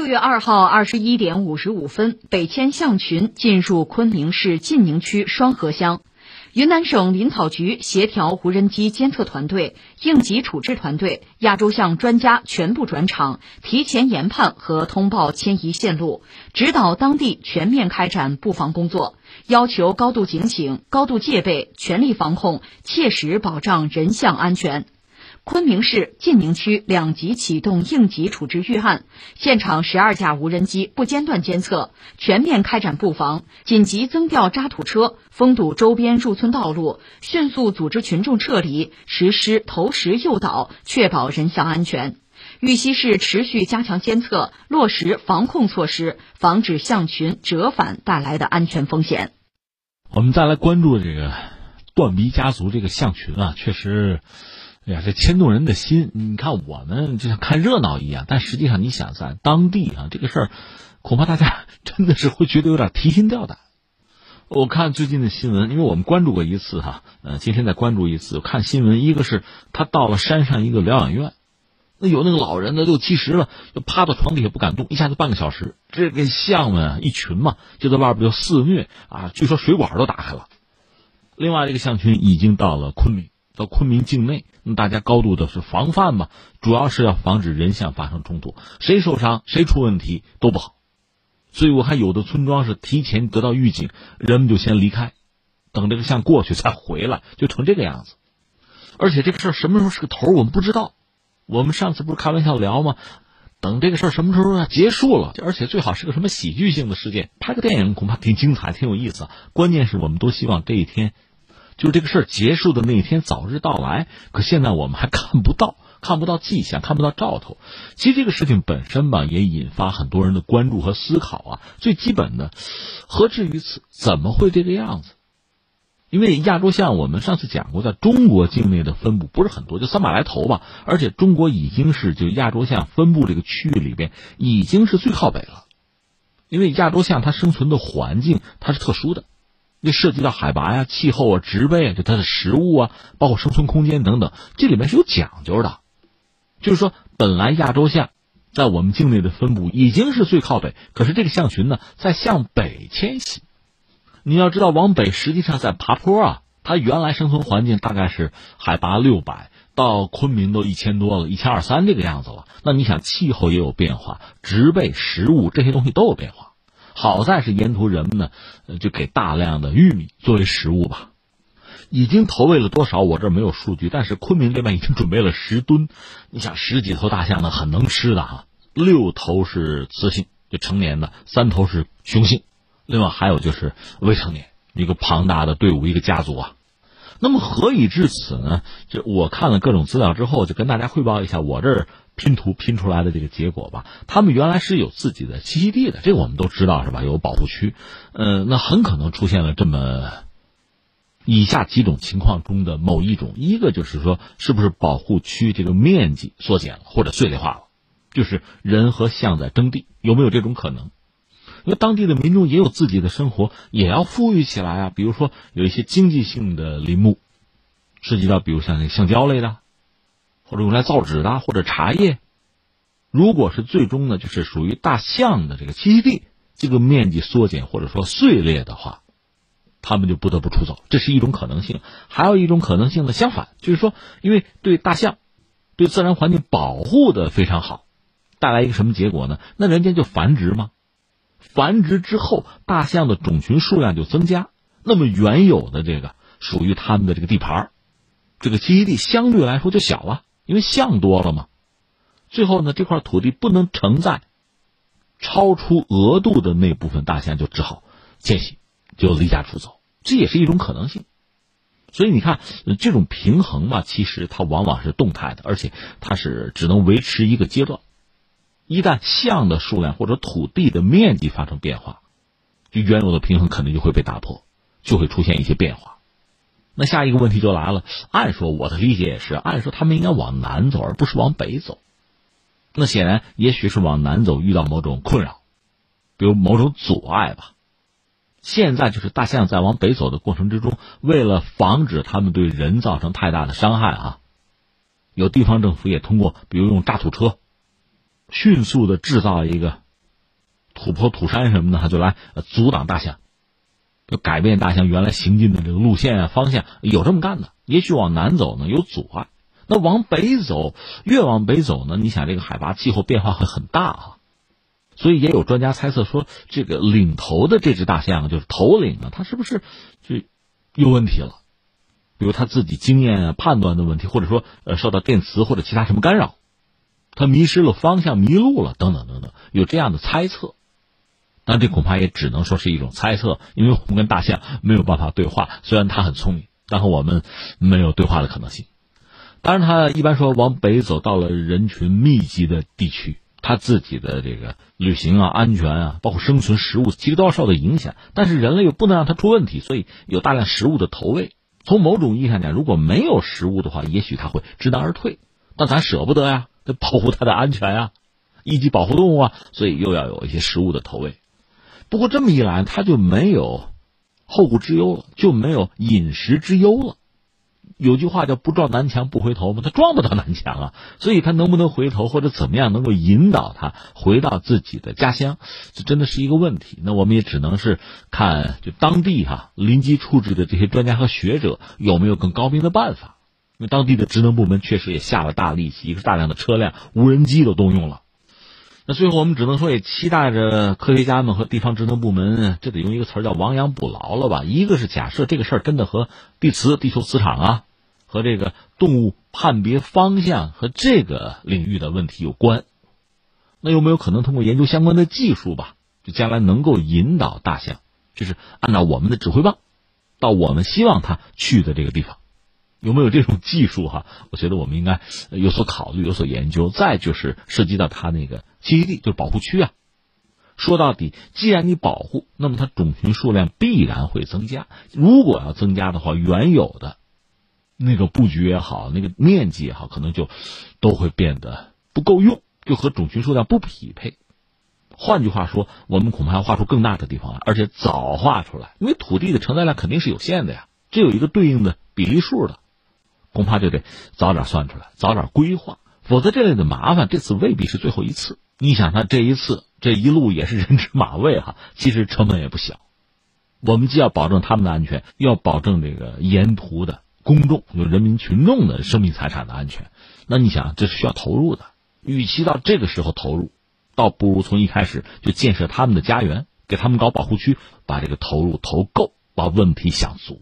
六月二号二十一点五十五分，北迁象群进入昆明市晋宁区双河乡。云南省林草局协调无人机监测团队、应急处置团队、亚洲象专家全部转场，提前研判和通报迁移线路，指导当地全面开展布防工作，要求高度警醒、高度戒备，全力防控，切实保障人象安全。昆明市晋宁区两级启动应急处置预案，现场十二架无人机不间断监测，全面开展布防，紧急增调渣土车，封堵周边入村道路，迅速组织群众撤离，实施投石诱导，确保人象安全。玉溪市持续加强监测，落实防控措施，防止象群折返带来的安全风险。我们再来关注这个断臂家族这个象群啊，确实。呀，这牵动人的心。你看，我们就像看热闹一样，但实际上，你想在当地啊，这个事儿，恐怕大家 真的是会觉得有点提心吊胆。我看最近的新闻，因为我们关注过一次哈，呃，今天再关注一次。看新闻，一个是他到了山上一个疗养院，那有那个老人呢，六七十了，就趴到床底下不敢动，一下子半个小时，这个象们一群嘛，就在外边就肆虐啊，据说水管都打开了。另外，这个象群已经到了昆明。到昆明境内，那大家高度的是防范嘛，主要是要防止人象发生冲突，谁受伤谁出问题都不好。所以我看有的村庄是提前得到预警，人们就先离开，等这个象过去再回来，就成这个样子。而且这个事儿什么时候是个头，我们不知道。我们上次不是开玩笑聊吗？等这个事儿什么时候要结束了，而且最好是个什么喜剧性的事件，拍个电影恐怕挺精彩，挺有意思。关键是我们都希望这一天。就这个事儿结束的那一天早日到来，可现在我们还看不到，看不到迹象，看不到兆头。其实这个事情本身吧，也引发很多人的关注和思考啊。最基本的，何至于此？怎么会这个样子？因为亚洲象，我们上次讲过，在中国境内的分布不是很多，就三百来头吧。而且中国已经是就亚洲象分布这个区域里边，已经是最靠北了。因为亚洲象它生存的环境它是特殊的。这涉及到海拔呀、气候啊、植被啊，就它的食物啊，包括生存空间等等，这里面是有讲究的。就是说，本来亚洲象在我们境内的分布已经是最靠北，可是这个象群呢在向北迁徙。你要知道，往北实际上在爬坡啊，它原来生存环境大概是海拔六百，到昆明都一千多了，一千二三这个样子了。那你想，气候也有变化，植被、食物这些东西都有变化。好在是沿途人们呢，就给大量的玉米作为食物吧。已经投喂了多少？我这儿没有数据，但是昆明这边已经准备了十吨。你想十几头大象呢，很能吃的哈。六头是雌性，就成年的；三头是雄性，另外还有就是未成年。一个庞大的队伍，一个家族啊。那么何以至此呢？就我看了各种资料之后，就跟大家汇报一下我这儿。拼图拼出来的这个结果吧，他们原来是有自己的栖息地的，这个我们都知道是吧？有保护区，呃，那很可能出现了这么以下几种情况中的某一种，一个就是说，是不是保护区这个面积缩减了或者碎裂化了，就是人和象在争地，有没有这种可能？因为当地的民众也有自己的生活，也要富裕起来啊。比如说有一些经济性的林木，涉及到比如像那橡胶类的。或者用来造纸的，或者茶叶，如果是最终呢，就是属于大象的这个栖息地，这个面积缩减或者说碎裂的话，他们就不得不出走，这是一种可能性。还有一种可能性呢，相反，就是说，因为对大象、对自然环境保护的非常好，带来一个什么结果呢？那人家就繁殖吗？繁殖之后，大象的种群数量就增加，那么原有的这个属于他们的这个地盘这个栖息地相对来说就小了。因为象多了嘛，最后呢，这块土地不能承载超出额度的那部分大象，就只好迁徙，就离家出走，这也是一种可能性。所以你看，这种平衡嘛，其实它往往是动态的，而且它是只能维持一个阶段。一旦象的数量或者土地的面积发生变化，就原有的平衡肯定就会被打破，就会出现一些变化。那下一个问题就来了，按说我的理解也是，按说他们应该往南走，而不是往北走。那显然，也许是往南走遇到某种困扰，比如某种阻碍吧。现在就是大象在往北走的过程之中，为了防止他们对人造成太大的伤害啊，有地方政府也通过，比如用渣土车，迅速的制造一个土坡、土山什么的，就来阻挡大象，就改变大象原来行进的这个路线啊、方向，有这么干的。也许往南走呢有阻碍，那往北走，越往北走呢，你想这个海拔气候变化会很大啊。所以也有专家猜测说，这个领头的这只大象就是头领啊，它是不是就有问题了？比如他自己经验判断的问题，或者说呃受到电磁或者其他什么干扰，他迷失了方向、迷路了等等等等，有这样的猜测。但这恐怕也只能说是一种猜测，因为我们跟大象没有办法对话。虽然它很聪明，但和我们没有对话的可能性。当然，他一般说往北走到了人群密集的地区。他自己的这个旅行啊、安全啊，包括生存食物，其实都要受到影响。但是人类又不能让它出问题，所以有大量食物的投喂。从某种意义上讲，如果没有食物的话，也许它会知难而退。但咱舍不得呀，保护它的安全啊，一级保护动物啊，所以又要有一些食物的投喂。不过这么一来，它就没有后顾之忧了，就没有饮食之忧了。有句话叫“不撞南墙不回头”嘛，他撞不到南墙啊，所以他能不能回头或者怎么样能够引导他回到自己的家乡，这真的是一个问题。那我们也只能是看就当地哈临机处置的这些专家和学者有没有更高明的办法。因为当地的职能部门确实也下了大力气，一个大量的车辆、无人机都动用了。那最后我们只能说，也期待着科学家们和地方职能部门，这得用一个词叫亡羊补牢了吧？一个是假设这个事儿真的和地磁、地球磁场啊。和这个动物判别方向和这个领域的问题有关，那有没有可能通过研究相关的技术吧，就将来能够引导大象，就是按照我们的指挥棒，到我们希望它去的这个地方，有没有这种技术哈？我觉得我们应该有所考虑，有所研究。再就是涉及到它那个栖息地，就是保护区啊。说到底，既然你保护，那么它种群数量必然会增加。如果要增加的话，原有的。那个布局也好，那个面积也好，可能就都会变得不够用，就和种群数量不匹配。换句话说，我们恐怕要画出更大的地方来，而且早画出来，因为土地的承载量肯定是有限的呀，这有一个对应的比例数的，恐怕就得早点算出来，早点规划，否则这类的麻烦这次未必是最后一次。你想，他这一次这一路也是人吃马喂哈，其实成本也不小。我们既要保证他们的安全，又要保证这个沿途的。公众就人民群众的生命财产的安全，那你想这是需要投入的。与其到这个时候投入，倒不如从一开始就建设他们的家园，给他们搞保护区，把这个投入投够，把问题想足。